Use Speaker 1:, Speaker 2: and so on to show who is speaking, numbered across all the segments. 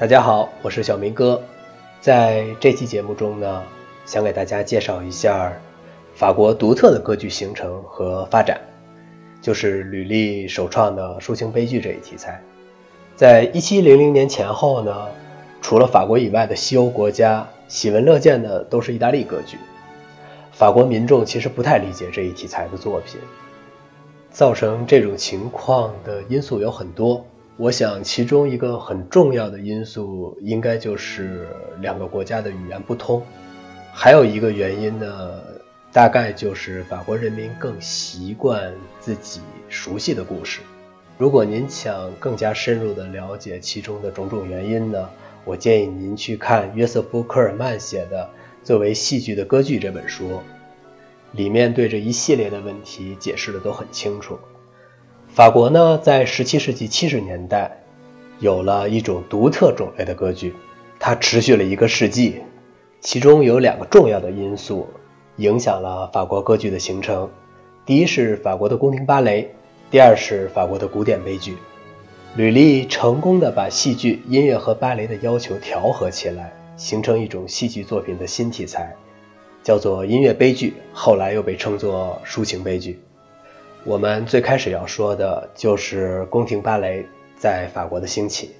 Speaker 1: 大家好，我是小明哥。在这期节目中呢，想给大家介绍一下法国独特的歌剧形成和发展，就是吕历首创的抒情悲剧这一题材。在一七零零年前后呢，除了法国以外的西欧国家喜闻乐见的都是意大利歌剧。法国民众其实不太理解这一题材的作品，造成这种情况的因素有很多。我想，其中一个很重要的因素，应该就是两个国家的语言不通。还有一个原因呢，大概就是法国人民更习惯自己熟悉的故事。如果您想更加深入地了解其中的种种原因呢，我建议您去看约瑟夫·科尔曼写的《作为戏剧的歌剧》这本书，里面对这一系列的问题解释的都很清楚。法国呢，在17世纪70年代，有了一种独特种类的歌剧，它持续了一个世纪。其中有两个重要的因素影响了法国歌剧的形成：第一是法国的宫廷芭蕾，第二是法国的古典悲剧。吕历成功的把戏剧、音乐和芭蕾的要求调和起来，形成一种戏剧作品的新题材，叫做音乐悲剧，后来又被称作抒情悲剧。我们最开始要说的就是宫廷芭蕾在法国的兴起。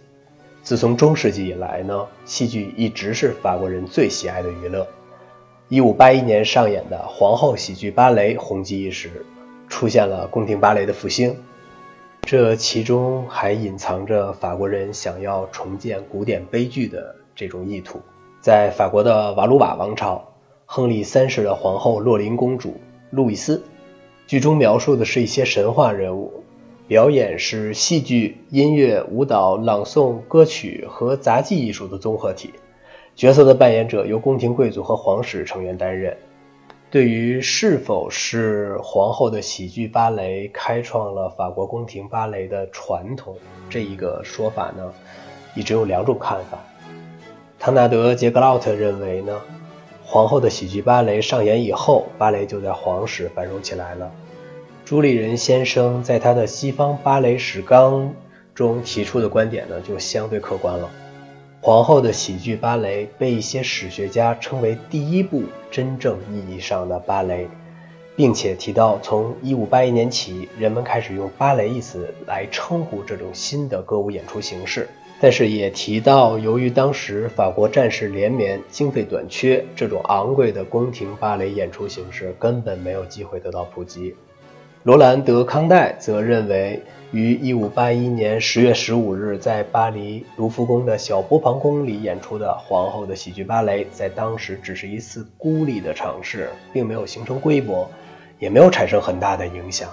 Speaker 1: 自从中世纪以来呢，戏剧一直是法国人最喜爱的娱乐。1581年上演的《皇后喜剧芭蕾》红极一时，出现了宫廷芭蕾的复兴。这其中还隐藏着法国人想要重建古典悲剧的这种意图。在法国的瓦鲁瓦王朝，亨利三世的皇后洛林公主路易斯。剧中描述的是一些神话人物，表演是戏剧、音乐、舞蹈、朗诵、歌曲和杂技艺术的综合体。角色的扮演者由宫廷贵族和皇室成员担任。对于是否是皇后的喜剧芭蕾开创了法国宫廷芭蕾的传统这一个说法呢，一直有两种看法。唐纳德·杰格劳特认为呢。皇后的喜剧芭蕾上演以后，芭蕾就在皇室繁荣起来了。朱立仁先生在他的《西方芭蕾史纲》中提出的观点呢，就相对客观了。皇后的喜剧芭蕾被一些史学家称为第一部真正意义上的芭蕾，并且提到从1581年起，人们开始用芭蕾一词来称呼这种新的歌舞演出形式。但是也提到，由于当时法国战事连绵，经费短缺，这种昂贵的宫廷芭蕾演出形式根本没有机会得到普及。罗兰德康代则认为，于1581年10月15日在巴黎卢浮宫的小波旁宫里演出的皇后的喜剧芭蕾，在当时只是一次孤立的尝试，并没有形成规模，也没有产生很大的影响。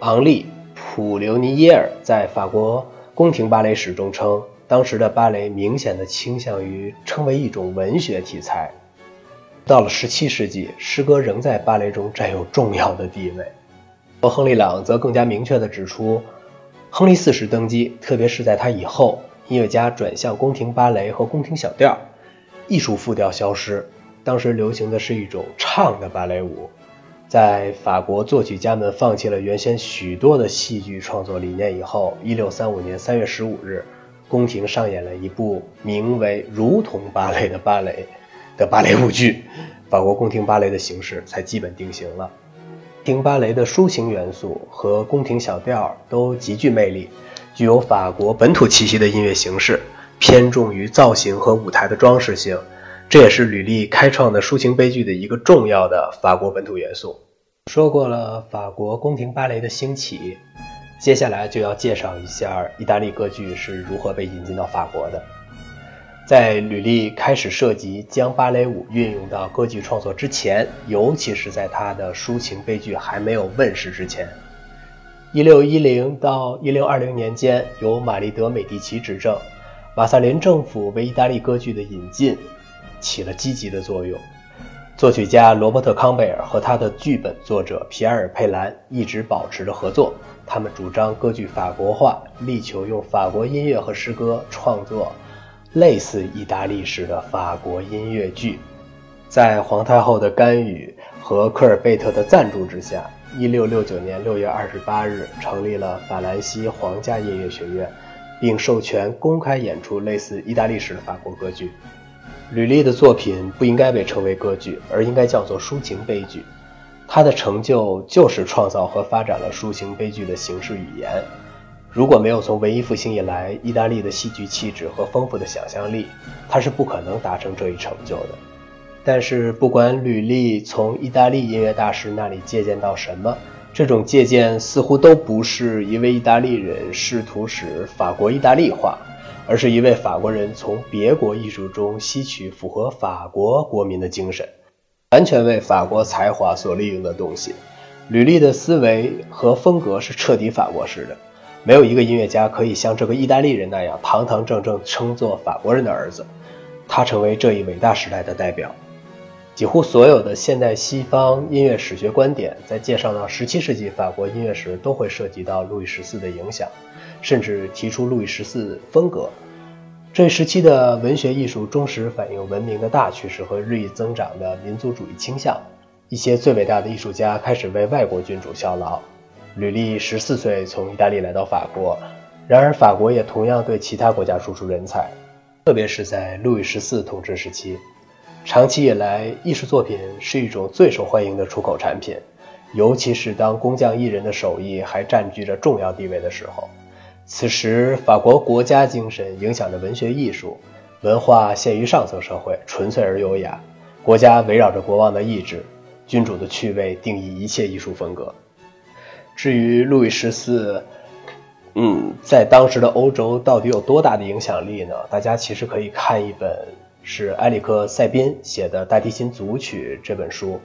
Speaker 1: 昂利普留尼耶尔在法国。宫廷芭蕾史中称，当时的芭蕾明显的倾向于称为一种文学题材。到了17世纪，诗歌仍在芭蕾中占有重要的地位。而亨利·朗则更加明确地指出，亨利四世登基，特别是在他以后，音乐家转向宫廷芭蕾和宫廷小调，艺术复调消失，当时流行的是一种唱的芭蕾舞。在法国作曲家们放弃了原先许多的戏剧创作理念以后，一六三五年三月十五日，宫廷上演了一部名为《如同芭蕾》的芭蕾的芭蕾舞剧，法国宫廷芭蕾的形式才基本定型了。宫廷芭蕾的抒情元素和宫廷小调都极具魅力，具有法国本土气息的音乐形式，偏重于造型和舞台的装饰性。这也是吕历开创的抒情悲剧的一个重要的法国本土元素。说过了法国宫廷芭蕾的兴起，接下来就要介绍一下意大利歌剧是如何被引进到法国的。在吕历开始涉及将芭蕾舞运用到歌剧创作之前，尤其是在他的抒情悲剧还没有问世之前，一六一零到一六二零年间，由玛丽德美第奇执政，马萨林政府为意大利歌剧的引进。起了积极的作用。作曲家罗伯特·康贝尔和他的剧本作者皮埃尔·佩兰一直保持着合作。他们主张歌剧法国化，力求用法国音乐和诗歌创作类似意大利式的法国音乐剧。在皇太后的干预和科尔贝特的赞助之下，1669年6月28日成立了法兰西皇家音乐学院，并授权公开演出类似意大利式的法国歌剧。吕丽的作品不应该被称为歌剧，而应该叫做抒情悲剧。他的成就就是创造和发展了抒情悲剧的形式语言。如果没有从文艺复兴以来意大利的戏剧气质和丰富的想象力，他是不可能达成这一成就的。但是，不管吕丽从意大利音乐大师那里借鉴到什么，这种借鉴似乎都不是一位意大利人试图使法国意大利化，而是一位法国人从别国艺术中吸取符合法国国民的精神，完全为法国才华所利用的东西。吕丽的思维和风格是彻底法国式的，没有一个音乐家可以像这个意大利人那样堂堂正正称作法国人的儿子。他成为这一伟大时代的代表。几乎所有的现代西方音乐史学观点，在介绍到17世纪法国音乐时，都会涉及到路易十四的影响，甚至提出路易十四风格。这一时期的文学艺术忠实反映文明的大趋势和日益增长的民族主义倾向。一些最伟大的艺术家开始为外国君主效劳。吕丽十四岁从意大利来到法国，然而法国也同样对其他国家输出人才，特别是在路易十四统治时期。长期以来，艺术作品是一种最受欢迎的出口产品，尤其是当工匠艺人的手艺还占据着重要地位的时候。此时，法国国家精神影响着文学艺术，文化限于上层社会，纯粹而优雅；国家围绕着国王的意志，君主的趣味定义一切艺术风格。至于路易十四，嗯，在当时的欧洲到底有多大的影响力呢？大家其实可以看一本。是埃里克·塞宾写的《大提琴组曲》这本书，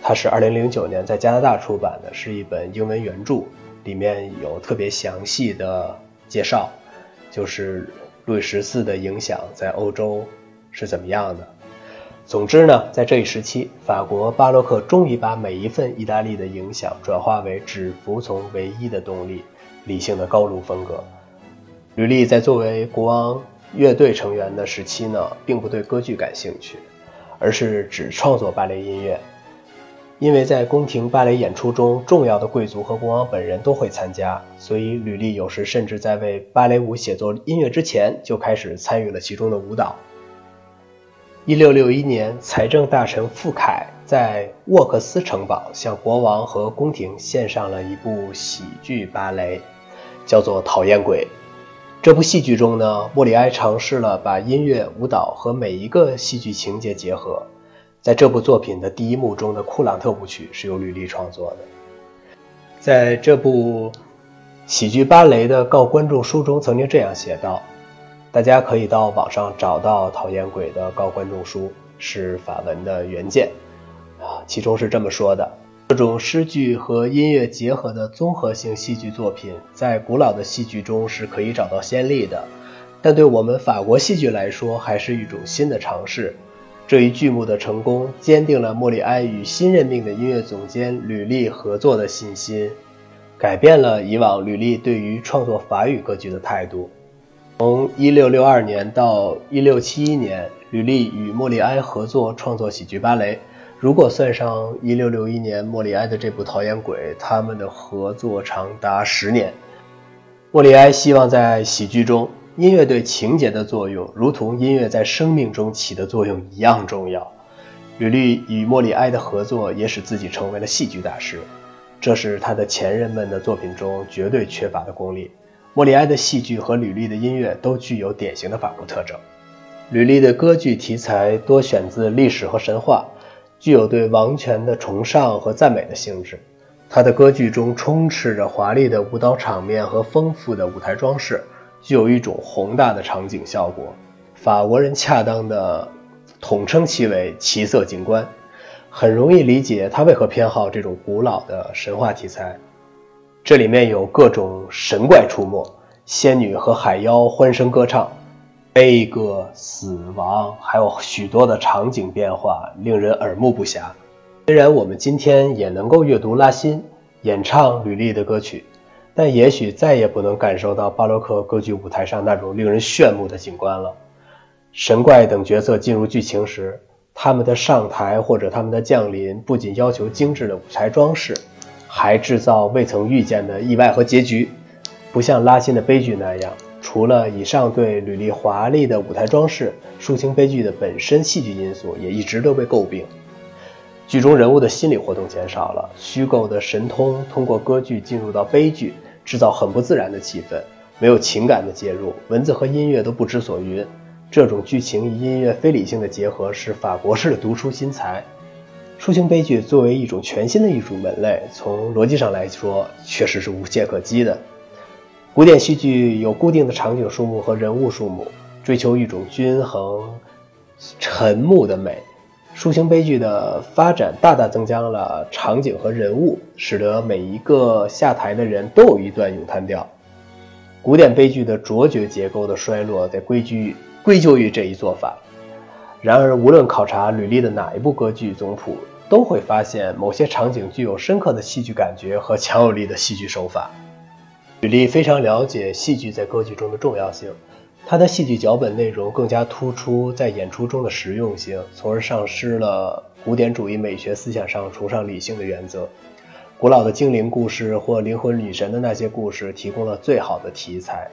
Speaker 1: 它是2009年在加拿大出版的，是一本英文原著，里面有特别详细的介绍，就是路易十四的影响在欧洲是怎么样的。总之呢，在这一时期，法国巴洛克终于把每一份意大利的影响转化为只服从唯一的动力——理性的高卢风格。吕丽在作为国王。乐队成员的时期呢，并不对歌剧感兴趣，而是只创作芭蕾音乐。因为在宫廷芭蕾演出中，重要的贵族和国王本人都会参加，所以吕丽有时甚至在为芭蕾舞写作音乐之前，就开始参与了其中的舞蹈。一六六一年，财政大臣傅凯在沃克斯城堡向国王和宫廷献上了一部喜剧芭蕾，叫做《讨厌鬼》。这部戏剧中呢，莫里埃尝试了把音乐、舞蹈和每一个戏剧情节结合。在这部作品的第一幕中的库朗特舞曲是由吕丽创作的。在这部喜剧芭蕾的告观众书中，曾经这样写道：“大家可以到网上找到《讨厌鬼》的告观众书，是法文的原件啊，其中是这么说的。”这种诗句和音乐结合的综合性戏剧作品，在古老的戏剧中是可以找到先例的，但对我们法国戏剧来说，还是一种新的尝试。这一剧目的成功，坚定了莫里埃与新任命的音乐总监吕利合作的信心，改变了以往吕利对于创作法语歌剧的态度。从1662年到1671年，吕利与莫里埃合作创作喜剧芭蕾。如果算上1661年莫里埃的这部《讨厌鬼》，他们的合作长达十年。莫里埃希望在喜剧中，音乐对情节的作用，如同音乐在生命中起的作用一样重要。吕利与莫里埃的合作也使自己成为了戏剧大师，这是他的前任们的作品中绝对缺乏的功力。莫里埃的戏剧和吕利的音乐都具有典型的法国特征。吕利的歌剧题材多选自历史和神话。具有对王权的崇尚和赞美的性质，他的歌剧中充斥着华丽的舞蹈场面和丰富的舞台装饰，具有一种宏大的场景效果。法国人恰当的统称其为奇色景观，很容易理解他为何偏好这种古老的神话题材。这里面有各种神怪出没，仙女和海妖欢声歌唱。悲歌、死亡，还有许多的场景变化，令人耳目不暇。虽然我们今天也能够阅读拉辛演唱吕丽的歌曲，但也许再也不能感受到巴洛克歌剧舞台上那种令人炫目的景观了。神怪等角色进入剧情时，他们的上台或者他们的降临，不仅要求精致的舞台装饰，还制造未曾遇见的意外和结局。不像拉辛的悲剧那样。除了以上对履历华丽的舞台装饰，抒情悲剧的本身戏剧因素也一直都被诟病。剧中人物的心理活动减少了，虚构的神通通过歌剧进入到悲剧，制造很不自然的气氛，没有情感的介入，文字和音乐都不知所云。这种剧情与音乐非理性的结合是法国式的独出心裁。抒情悲剧作为一种全新的艺术门类，从逻辑上来说，确实是无懈可击的。古典戏剧有固定的场景数目和人物数目，追求一种均衡、沉木的美。抒情悲剧的发展大大增加了场景和人物，使得每一个下台的人都有一段咏叹调。古典悲剧的卓绝结构的衰落，在归居归咎于这一做法。然而，无论考察吕丽的哪一部歌剧总谱，都会发现某些场景具有深刻的戏剧感觉和强有力的戏剧手法。吕丽非常了解戏剧在歌剧中的重要性，他的戏剧脚本内容更加突出在演出中的实用性，从而丧失了古典主义美学思想上崇尚理性的原则。古老的精灵故事或灵魂女神的那些故事提供了最好的题材，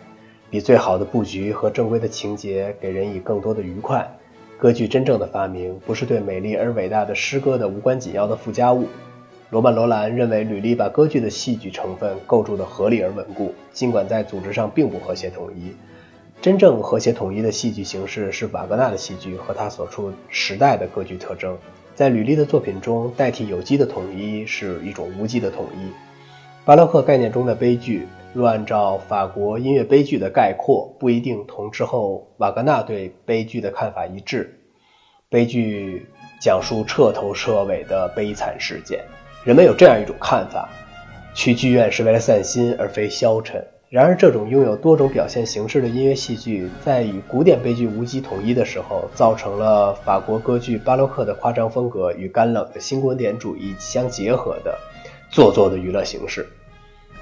Speaker 1: 比最好的布局和正规的情节给人以更多的愉快。歌剧真正的发明不是对美丽而伟大的诗歌的无关紧要的附加物。罗曼·罗兰认为，吕丽把歌剧的戏剧成分构筑得合理而稳固，尽管在组织上并不和谐统一。真正和谐统一的戏剧形式是瓦格纳的戏剧和他所处时代的歌剧特征。在吕丽的作品中，代替有机的统一是一种无机的统一。巴洛克概念中的悲剧，若按照法国音乐悲剧的概括，不一定同之后瓦格纳对悲剧的看法一致。悲剧讲述彻头彻尾的悲惨事件。人们有这样一种看法：去剧院是为了散心，而非消沉。然而，这种拥有多种表现形式的音乐戏剧，在与古典悲剧无机统一的时候，造成了法国歌剧巴洛克的夸张风格与干冷的新古典主义相结合的做作的娱乐形式。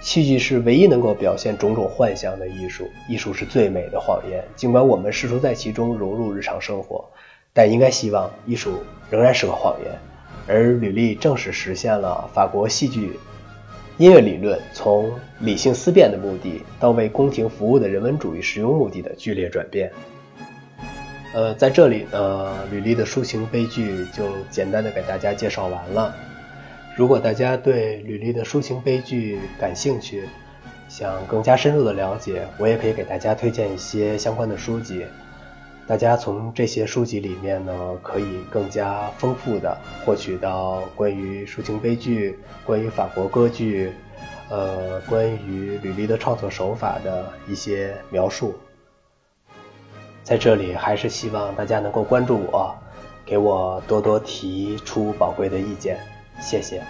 Speaker 1: 戏剧是唯一能够表现种种幻想的艺术，艺术是最美的谎言。尽管我们试图在其中融入日常生活，但应该希望艺术仍然是个谎言。而吕丽正是实现了法国戏剧音乐理论从理性思辨的目的到为宫廷服务的人文主义实用目的的剧烈转变。呃，在这里呢，吕丽的抒情悲剧就简单的给大家介绍完了。如果大家对吕丽的抒情悲剧感兴趣，想更加深入的了解，我也可以给大家推荐一些相关的书籍。大家从这些书籍里面呢，可以更加丰富的获取到关于抒情悲剧、关于法国歌剧、呃，关于吕丽的创作手法的一些描述。在这里，还是希望大家能够关注我，给我多多提出宝贵的意见，谢谢。